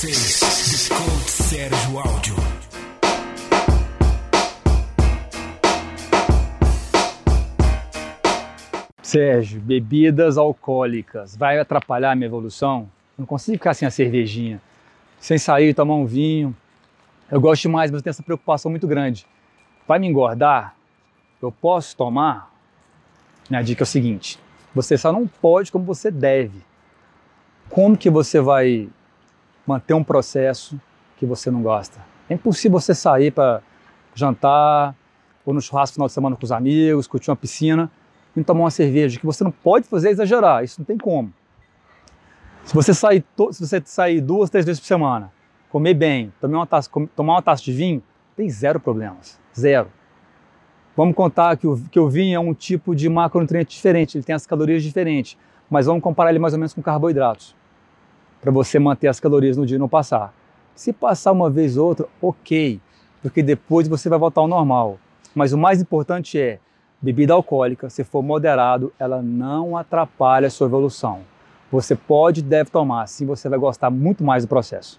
vocês, Sérgio Áudio. Sérgio, bebidas alcoólicas vai atrapalhar a minha evolução? Não consigo ficar sem a cervejinha, sem sair tomar um vinho. Eu gosto demais, mas eu tenho essa preocupação muito grande. Vai me engordar? Eu posso tomar? Minha dica é o seguinte: você só não pode como você deve. Como que você vai manter um processo que você não gosta? É impossível você sair para jantar ou no churrasco final de semana com os amigos, curtir uma piscina e tomar uma cerveja. Que você não pode fazer é exagerar, isso não tem como. Se você sair, se você sair duas, três vezes por semana, comer bem, tomar uma taça, tomar uma taça de vinho, tem zero problemas. Zero. Vamos contar que o, que o vinho é um tipo de macronutriente diferente, ele tem as calorias diferentes, mas vamos comparar ele mais ou menos com carboidratos, para você manter as calorias no dia e não passar. Se passar uma vez ou outra, ok, porque depois você vai voltar ao normal. Mas o mais importante é, bebida alcoólica, se for moderado, ela não atrapalha a sua evolução. Você pode e deve tomar, assim você vai gostar muito mais do processo.